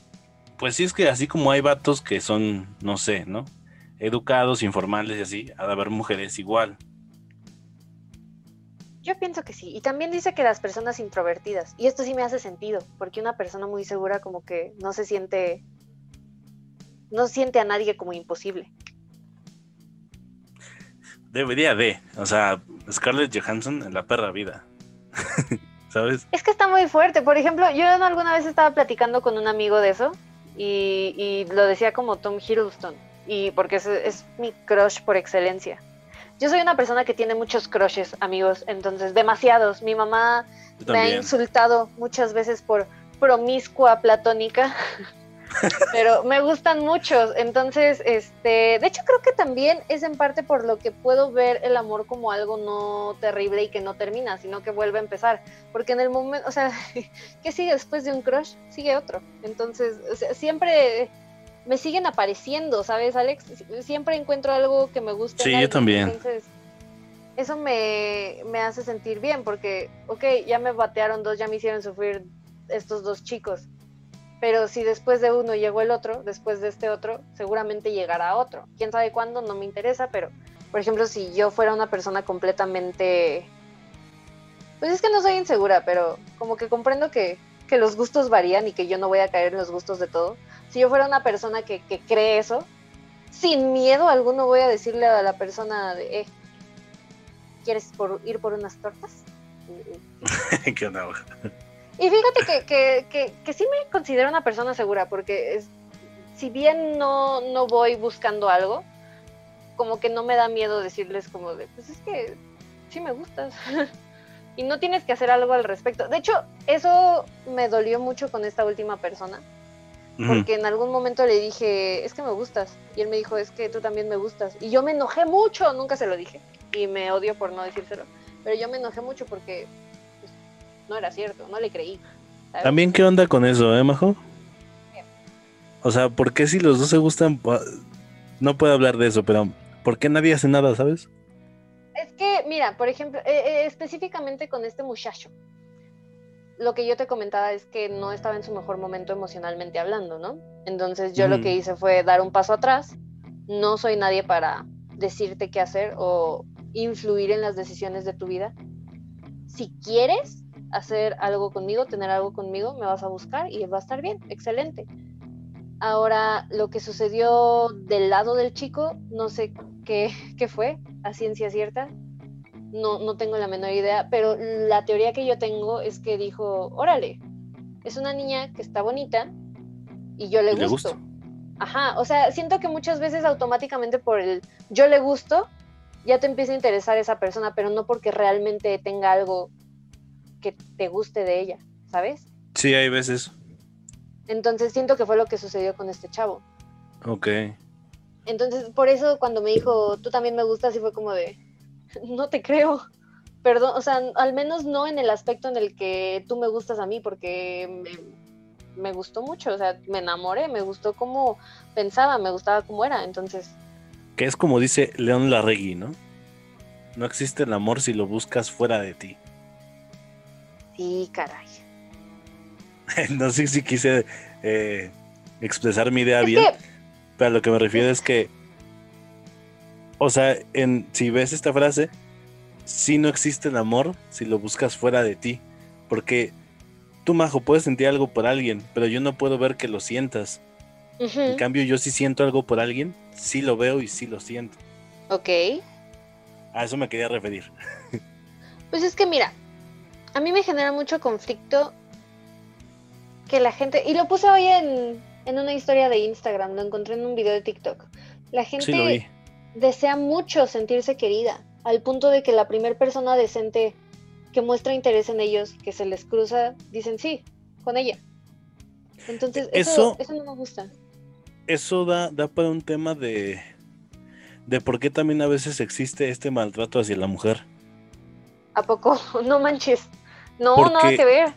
Pues sí, es que así como hay vatos que son, no sé, ¿no? Educados, informales y así, ha de haber mujeres igual. Yo pienso que sí. Y también dice que las personas introvertidas. Y esto sí me hace sentido, porque una persona muy segura como que no se siente, no siente a nadie como imposible. Debería de, o sea, Scarlett Johansson en la perra vida. ¿Sabes? Es que está muy fuerte. Por ejemplo, yo alguna vez estaba platicando con un amigo de eso y, y lo decía como Tom Hiddleston. Y porque es, es mi crush por excelencia. Yo soy una persona que tiene muchos crushes, amigos, entonces demasiados. Mi mamá me ha insultado muchas veces por promiscua platónica, pero me gustan muchos. Entonces, este, de hecho creo que también es en parte por lo que puedo ver el amor como algo no terrible y que no termina, sino que vuelve a empezar. Porque en el momento, o sea, ¿qué sigue después de un crush? Sigue otro. Entonces, o sea, siempre me siguen apareciendo, ¿sabes, Alex? Siempre encuentro algo que me gusta. Sí, yo alguien, también. Entonces, eso me, me hace sentir bien porque, ok, ya me batearon dos, ya me hicieron sufrir estos dos chicos. Pero si después de uno llegó el otro, después de este otro, seguramente llegará otro. Quién sabe cuándo, no me interesa, pero, por ejemplo, si yo fuera una persona completamente... Pues es que no soy insegura, pero como que comprendo que, que los gustos varían y que yo no voy a caer en los gustos de todo. Si yo fuera una persona que, que cree eso, sin miedo alguno voy a decirle a la persona de, eh, ¿quieres por, ir por unas tortas? ¿Qué onda? Y fíjate que, que, que, que sí me considero una persona segura, porque es, si bien no, no voy buscando algo, como que no me da miedo decirles como de, pues es que sí me gustas. y no tienes que hacer algo al respecto. De hecho, eso me dolió mucho con esta última persona. Porque en algún momento le dije, es que me gustas. Y él me dijo, es que tú también me gustas. Y yo me enojé mucho, nunca se lo dije. Y me odio por no decírselo. Pero yo me enojé mucho porque pues, no era cierto, no le creí. ¿sabes? También, ¿qué onda con eso, eh, Majo? O sea, ¿por qué si los dos se gustan? pa- No puedo hablar de eso, pero ¿por qué nadie hace nada, sabes? Es que, mira, por ejemplo, eh, eh, específicamente con este muchacho, lo que yo te comentaba es que no estaba en su mejor momento emocionalmente hablando, ¿no? Entonces yo lo que hice fue dar un paso atrás. No soy nadie para decirte qué hacer o influir en las decisiones de tu vida. Si quieres hacer algo conmigo, tener algo conmigo, me vas a buscar y va a estar bien, excelente. Ahora, lo que sucedió del lado del chico, no sé qué, qué fue, a ciencia cierta. No, no tengo la menor idea, pero la teoría que yo tengo es que dijo, órale, es una niña que está bonita y yo le gusto. gusto. Ajá, o sea, siento que muchas veces automáticamente por el yo le gusto, ya te empieza a interesar esa persona, pero no porque realmente tenga algo que te guste de ella, ¿sabes? Sí, hay veces. Entonces siento que fue lo que sucedió con este chavo. Ok. Entonces, por eso cuando me dijo, tú también me gustas, y fue como de, no te creo. Perdón, o sea, al menos no en el aspecto en el que tú me gustas a mí, porque me, me gustó mucho, o sea, me enamoré, me gustó cómo pensaba, me gustaba cómo era. Entonces, Que es como dice León Larregui, ¿no? No existe el amor si lo buscas fuera de ti. sí, caray. no sé si quise eh, expresar mi idea Es bien, que, pero a lo que me refiero es que, o sea, en, si ves esta frase, sí no existe el amor si lo buscas fuera de ti, porque tú, Majo, puedes sentir algo por alguien, pero yo no puedo ver que lo sientas. En cambio, yo sí siento algo por alguien, sí lo veo y sí lo siento. ok. A eso me quería referir. Pues es que mira, a mí me genera mucho conflicto que la gente, y lo puse hoy en, en una historia de Instagram, lo encontré en un video de TikTok. La gente Sí lo vi. Desea mucho sentirse querida, al punto de que la primera persona decente que muestra interés en ellos, que se les cruza, dicen sí, con ella. Entonces, eso, Eso- eso no me gusta. Eso da, da para un tema de, de por qué también a veces existe este maltrato hacia la mujer. ¿A poco? No manches. No, Porque- nada que ver.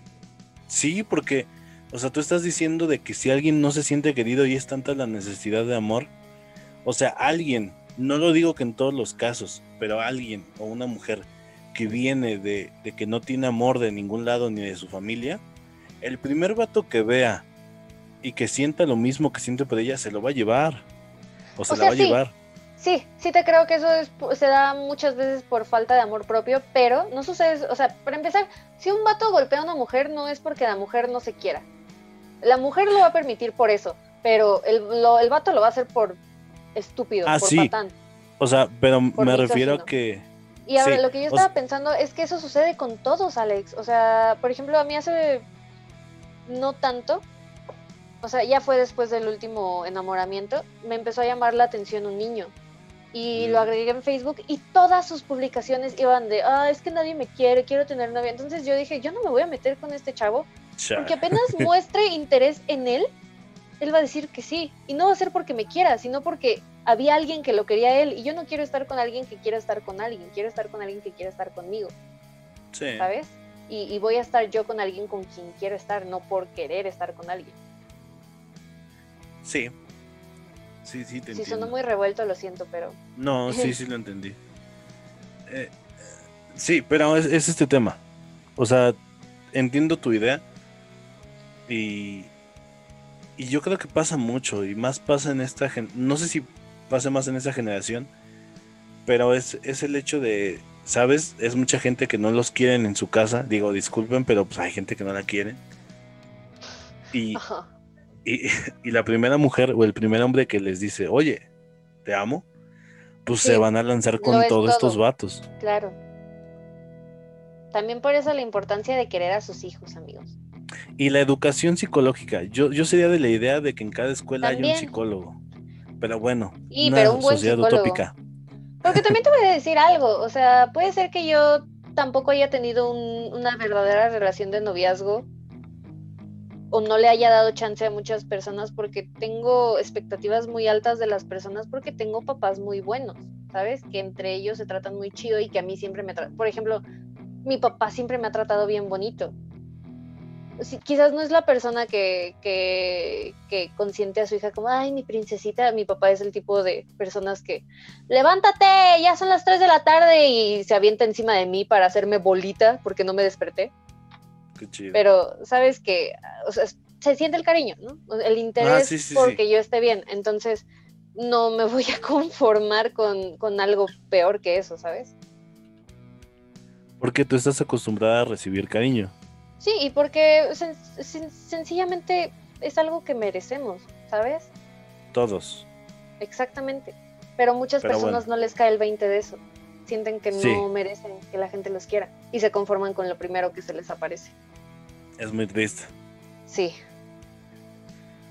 Sí, porque, o sea, tú estás diciendo de que si alguien no se siente querido y es tanta la necesidad de amor, o sea, alguien, no lo digo que en todos los casos, pero alguien o una mujer que viene de, de que no tiene amor de ningún lado ni de su familia, el primer vato que vea y que sienta lo mismo que siente por ella, se lo va a llevar. O se la va a llevar. Sí, sí te creo que eso es, se da muchas veces por falta de amor propio, pero no sucede, o sea, para empezar, si un vato golpea a una mujer no es porque la mujer no se quiera. La mujer lo va a permitir por eso, pero el, lo, el vato lo va a hacer por estúpido, Ah, por sí. patán. O sea, pero Por me refiero a que... Y ahora Sí, lo que yo estaba pensando es que eso sucede con todos, Alex. O sea, por ejemplo, a mí hace no tanto, o sea, ya fue después del último enamoramiento, me empezó a llamar la atención un niño. Y lo Mm. agregué en Facebook y todas sus publicaciones iban de, ah, es que nadie me quiere, quiero tener novia. Entonces yo dije, yo no me voy a meter con este chavo, cha, porque apenas muestre interés en él, él va a decir que sí. Y no va a ser porque me quiera, sino porque había alguien que lo quería él. Y yo no quiero estar con alguien que quiera estar con alguien, quiero estar con alguien que quiera estar conmigo, sí. ¿sabes? Y, y voy a estar yo con alguien con quien quiero estar, no por querer estar con alguien. Sí. Sí, sí, te Si entiendo. sonó muy revuelto, lo siento, pero No, sí, sí lo entendí. Eh, eh, sí, pero es, es este tema. O sea, entiendo tu idea. Y, y yo creo que pasa mucho. Y más pasa en esta gen No sé si pasa más en esta generación. Pero es, es el hecho de. ¿Sabes? Es mucha gente que no los quieren en su casa. Digo, disculpen, pero pues hay gente que no la quiere. Y, y, y la primera mujer o el primer hombre que les dice, oye, te amo, pues Sí, se van a lanzar con es todos estos vatos. claro. También por eso la importancia de querer a sus hijos, amigos. Y la educación psicológica, yo, yo sería de la idea de que en cada escuela hay También. un psicólogo. Pero bueno, Y, una pero un buen sociedad psicólogo. utópica. Porque también te voy a decir algo, o sea, puede ser que yo tampoco haya tenido un- una verdadera relación de noviazgo o no le haya dado chance a muchas personas porque tengo expectativas muy altas de las personas porque tengo papás muy buenos, ¿sabes? Que entre ellos se tratan muy chido y que a mí siempre me tratan, por ejemplo, mi papá siempre me ha tratado bien bonito. Sí, quizás no es la persona que, que, que consiente a su hija como, ay, mi princesita, mi papá es el tipo de personas que levántate, ya son las 3 de la tarde y se avienta encima de mí para hacerme bolita porque no me desperté. Qué chido. Pero sabes que, o sea, se siente el cariño, ¿no? El interés Ah, sí, sí, porque yo esté bien. Entonces, no me voy a conformar con, con algo peor que eso, ¿sabes? Porque tú estás acostumbrada a recibir cariño. Sí, y porque sen- sen- sencillamente es algo que merecemos, ¿sabes? Todos. Exactamente. Pero muchas Pero personas no les cae el 20 de eso. Sienten que Sí. no merecen que la gente los quiera y se conforman con lo primero que se les aparece. Es muy triste. Sí.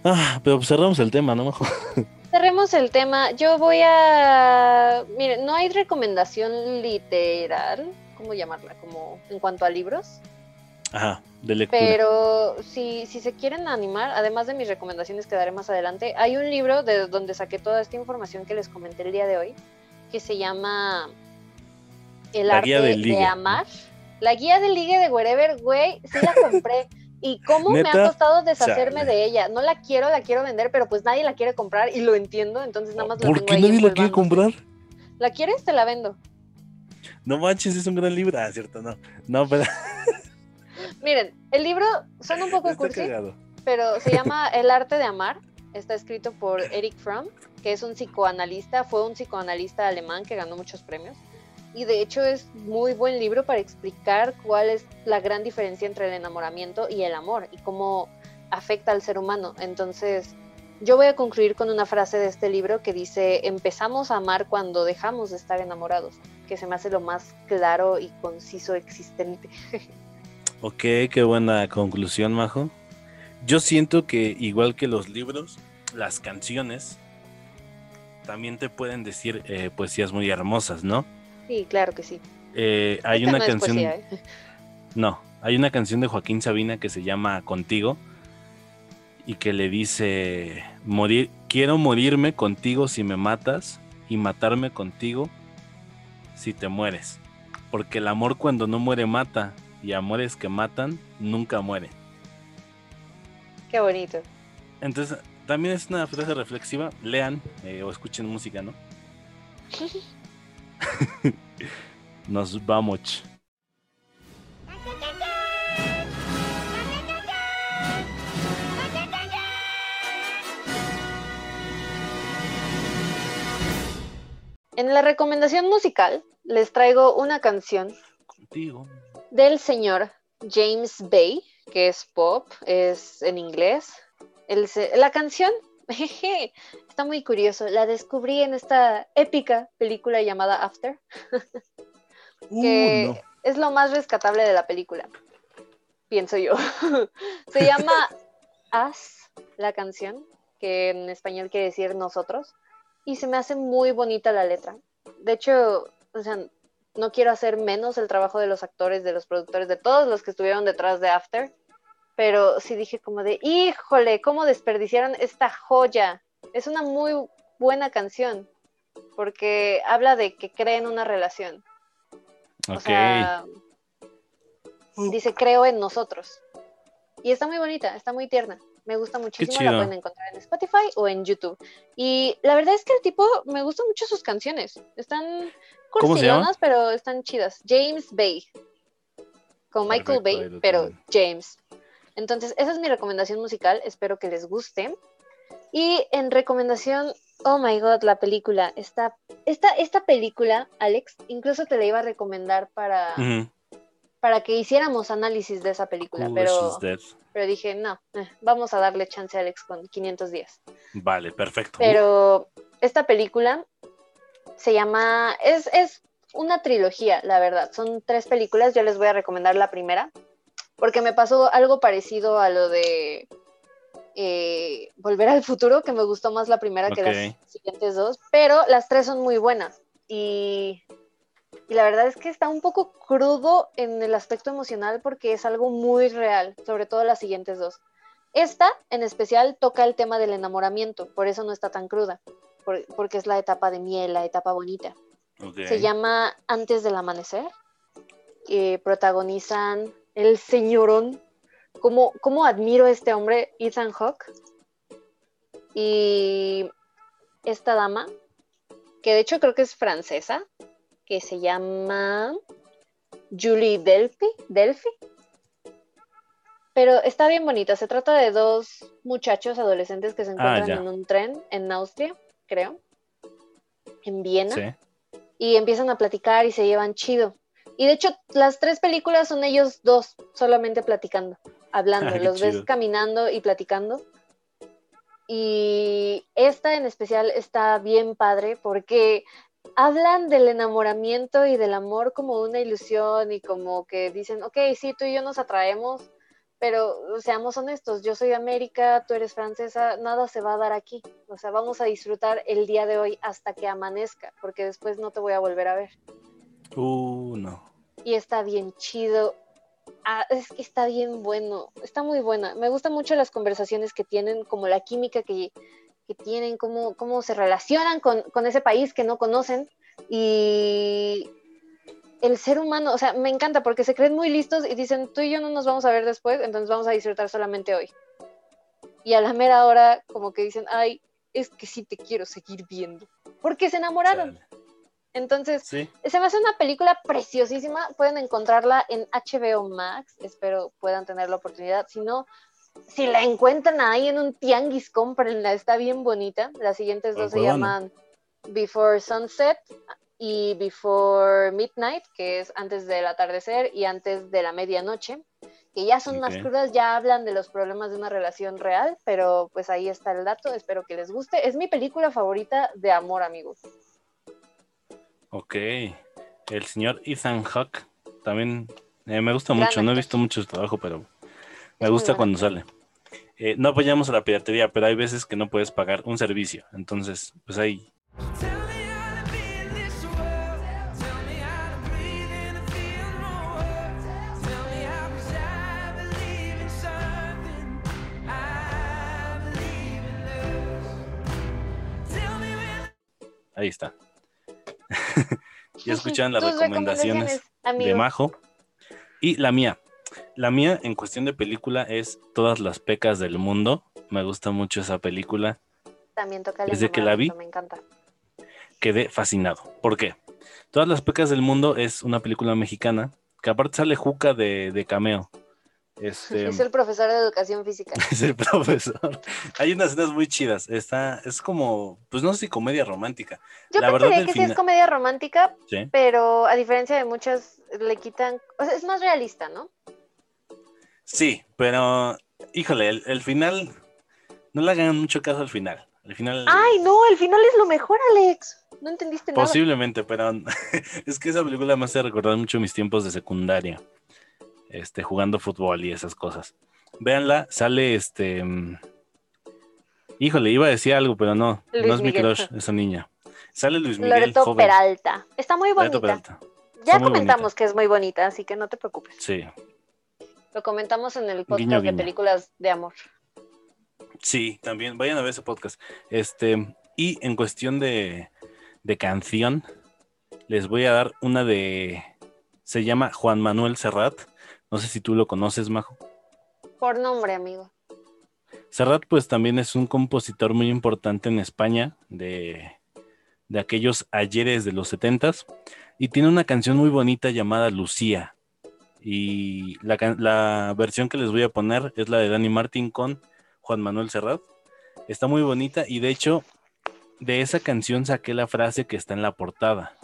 Ah, pero pues cerramos el tema, ¿no? Majo? Cerremos el tema. Yo voy a. Miren, no hay recomendación literal, ¿cómo llamarla? Como en cuanto a libros. Ajá, de lectura. Pero si, si se quieren animar, además de mis recomendaciones que daré más adelante, hay un libro de donde saqué toda esta información que les comenté el día de hoy, que se llama El La arte guía de amar. La guía del ligue de Wherever, güey, sí la compré. Y cómo me ha costado deshacerme Chale. de ella. No la quiero, la quiero vender, pero pues nadie la quiere comprar y lo entiendo, entonces nada más la ¿Por tengo qué ahí nadie la quiere comprar? ¿La quieres? Te la vendo. No manches, es un gran libro. Ah, cierto, no. No, pero Miren, el libro suena un poco está cursi, cagado. pero se llama El arte de amar. Está escrito por Eric Fromm, que es un psicoanalista, fue un psicoanalista alemán que ganó muchos premios. Y de hecho es muy buen libro para explicar cuál es la gran diferencia entre el enamoramiento y el amor y cómo afecta al ser humano. Entonces, yo voy a concluir con una frase de este libro que dice, empezamos a amar cuando dejamos de estar enamorados, que se me hace lo más claro y conciso existente. Ok, qué buena conclusión, Majo. Yo siento que igual que los libros, las canciones también te pueden decir eh, poesías muy hermosas, ¿no? Sí, claro que sí. Eh, hay Esta una no canción, poesía, ¿eh? no, hay una canción de Joaquín Sabina que se llama Contigo y que le dice morir, quiero morirme contigo si me matas y matarme contigo si te mueres, porque el amor cuando no muere mata y amores que matan nunca mueren. Qué bonito. Entonces, también es una frase reflexiva. Lean eh, o escuchen música, ¿no? Nos vamos. En la recomendación musical les traigo una canción Contigo. Del señor James Bay, que es pop, es en inglés. El la canción jeje, está muy curioso. La descubrí en esta épica película llamada After, Uh, que no. es lo más rescatable de la película, pienso yo. Se llama As, la canción, que en español quiere decir nosotros, y se me hace muy bonita la letra. De hecho, o sea, no quiero hacer menos el trabajo de los actores, de los productores, de todos los que estuvieron detrás de After, pero sí dije como de, híjole, ¿cómo desperdiciaron esta joya? Es una muy buena canción, porque habla de que creen una relación. O sea, dice, creo en nosotros. Y está muy bonita, está muy tierna. Me gusta muchísimo, la pueden encontrar en Spotify o en YouTube. Y la verdad es que el tipo, me gustan mucho sus canciones. Están cursilonas, pero están chidas. James Bay. Con Michael Perfecto, Bay, pero. James. Entonces, esa es mi recomendación musical. Espero que les guste. Y en recomendación, oh my god, la película. Esta, esta, esta película, Alex, incluso te la iba a recomendar para. Para que hiciéramos análisis de esa película. Cool, Pero, dije, no, eh, vamos a darle chance a Alex con 500 días. Vale, perfecto. Pero esta película se llama, es, es una trilogía, la verdad. Son tres películas, yo les voy a recomendar la primera, porque me pasó algo parecido a lo de eh, Volver al Futuro, que me gustó más la primera que las siguientes dos, pero las tres son muy buenas. Y, y la verdad es que está un poco crudo en el aspecto emocional porque es algo muy real, sobre todo las siguientes dos. Esta en especial toca el tema del enamoramiento, por eso no está tan cruda, por- porque es la etapa de miel, la etapa bonita. Se llama Antes del Amanecer, que protagonizan el señorón. ¿Cómo, cómo admiro a este hombre, Ethan Hawke? Y esta dama, que de hecho creo que es francesa, que se llama Julie Delphi, Delphi. Pero está bien bonita. Se trata de dos muchachos adolescentes que se encuentran ya. en un tren en Austria, creo, en Viena Sí. y empiezan a platicar y se llevan chido. Y de hecho, las tres películas son ellos dos solamente platicando, hablando. Ah, Los ves chido. caminando y platicando. Y esta en especial está bien padre porque hablan del enamoramiento y del amor como una ilusión y como que dicen, ok, sí, tú y yo nos atraemos, pero seamos honestos, yo soy de América, tú eres francesa, nada se va a dar aquí. O sea, vamos a disfrutar el día de hoy hasta que amanezca, porque después no te voy a volver a ver. Uh, no. Y está bien chido. Ah, es que está bien bueno, está muy buena. Me gustan mucho las conversaciones que tienen, como la química que, que tienen, cómo, cómo se relacionan con, con ese país que no conocen. Y el ser humano, o sea, me encanta porque se creen muy listos y dicen, tú y yo no nos vamos a ver después, entonces vamos a disfrutar solamente hoy. Y a la mera hora, como que dicen, ay, es que sí te quiero seguir viendo. Porque se enamoraron. Entonces, Sí. se me hace una película preciosísima. Pueden encontrarla en HBO Max. Espero puedan tener la oportunidad. Si no, si la encuentran ahí en un tianguis, cómprenla. Está bien bonita. Las siguientes dos se llaman Before Sunset y Before Midnight, que es antes del atardecer y antes de la medianoche. Que ya son más crudas, ya hablan de los problemas de una relación real, pero pues ahí está el dato. Espero que les guste. Es mi película favorita de amor, amigos. Ok. El señor Ethan Hawke también eh, me gusta mucho. No he visto mucho su trabajo, pero me gusta cuando sale. Eh, no apoyamos a la piratería, pero hay veces que no puedes pagar un servicio. Entonces, pues ahí. Ahí está. ya escucharon las recomendaciones de. Majo. Y la mía. La mía, en cuestión de película, es Todas las pecas del mundo. Me gusta mucho esa película. También toca Desde que la vi, Me encanta. Quedé fascinado. ¿Por qué? Todas las pecas del mundo es una película mexicana que aparte sale Juca de, de cameo. Este, Es el profesor de educación física. es el profesor. Hay unas escenas muy chidas. Está, es como, pues no sé si comedia romántica. Yo La pensaría que sí es comedia romántica, Sí. pero a diferencia de muchas, le quitan. O sea, es más realista, ¿no? Sí, pero, híjole, el, el final, no le hagan mucho caso al final. El final, Ay, no, el final es lo mejor, Alex. No entendiste nada. posiblemente, pero es que esa película me hace recordar mucho mis tiempos de secundaria, este, jugando fútbol y esas cosas. Véanla, sale este, híjole, iba a decir algo, pero no, Luis no es mi Miguel. crush, esa niña. Sale Luis Miguel, Loreto joven. Peralta. Está muy bonita. Loreto Peralta. Ya comentamos bonita. que es muy bonita, así que no te preocupes. Sí, Lo comentamos en el podcast Guiño, de películas de amor. Sí, también vayan a ver ese podcast. Este, y en cuestión de, de canción, les voy a dar una de. Se llama Juan Manuel Serrat. No sé si tú lo conoces, Majo. Por nombre, amigo. Serrat, pues también es un compositor muy importante en España, de, de aquellos ayeres de los setentas, y tiene una canción muy bonita llamada Lucía. Y la, la versión que les voy a poner es la de Dani Martín con Juan Manuel Serrat. Está muy bonita y de hecho de esa canción saqué la frase que está en la portada.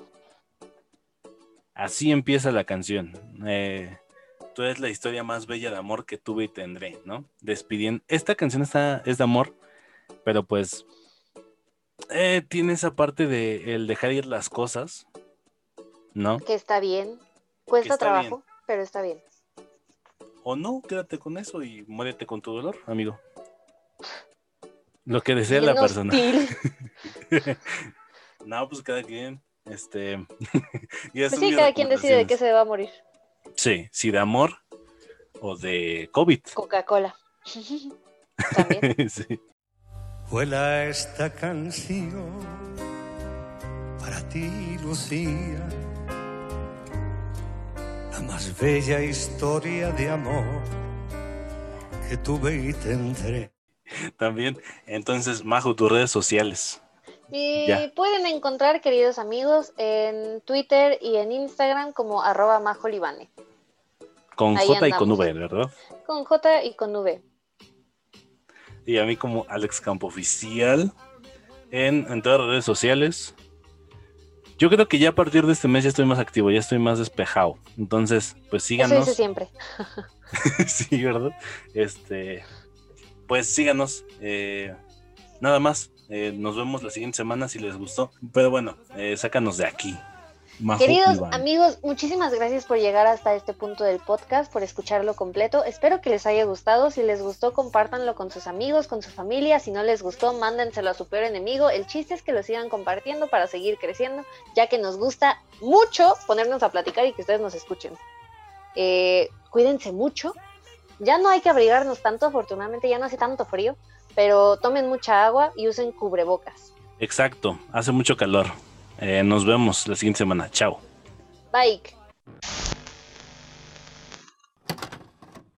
Así empieza la canción. Eh, tú eres la historia más bella de amor que tuve y tendré, ¿no? Despidiendo. Esta canción está, es de amor, pero pues eh, tiene esa parte de el dejar ir las cosas, ¿no? Que está bien. Cuesta trabajo, pero está bien. O no, quédate con eso y muérete con tu dolor, amigo. Lo que desea la persona. No, pues cada quien. Este. ya es Pues sí, cada quien decide de qué se va a morir. Sí, si de amor o de COVID. Coca-Cola. También. sí. Vuela esta canción para ti, Lucía, la más bella historia de amor que tuve y tendré. También. Entonces, Majo, tus redes sociales. Y Ya. pueden encontrar, queridos amigos, en Twitter y en Instagram como arroba majolibane. Con Ahí J y con. V, ¿verdad? Con J y con V. Y a mí como Alex Campo Oficial en, en todas las redes sociales. Yo creo que ya a partir de este mes ya estoy más activo, ya estoy más despejado. Entonces, pues Eso síganos. dice siempre. sí, ¿verdad? Este, pues síganos. eh, nada más. eh, nos vemos la siguiente semana si les gustó. Pero bueno, eh, sácanos de aquí. Majo Queridos Iván. amigos, muchísimas gracias por llegar hasta este punto del podcast, por escucharlo completo. Espero que les haya gustado. Si les gustó, compártanlo con sus amigos, con su familia. Si no les gustó, mándenselo a su peor enemigo. El chiste es que lo sigan compartiendo para seguir creciendo, ya que nos gusta mucho ponernos a platicar y que ustedes nos escuchen. Eh, cuídense mucho. Ya no hay que abrigarnos tanto, afortunadamente ya no hace tanto frío, pero tomen mucha agua y usen cubrebocas. Exacto, hace mucho calor. Eh, nos vemos la siguiente semana. Chao. Bye.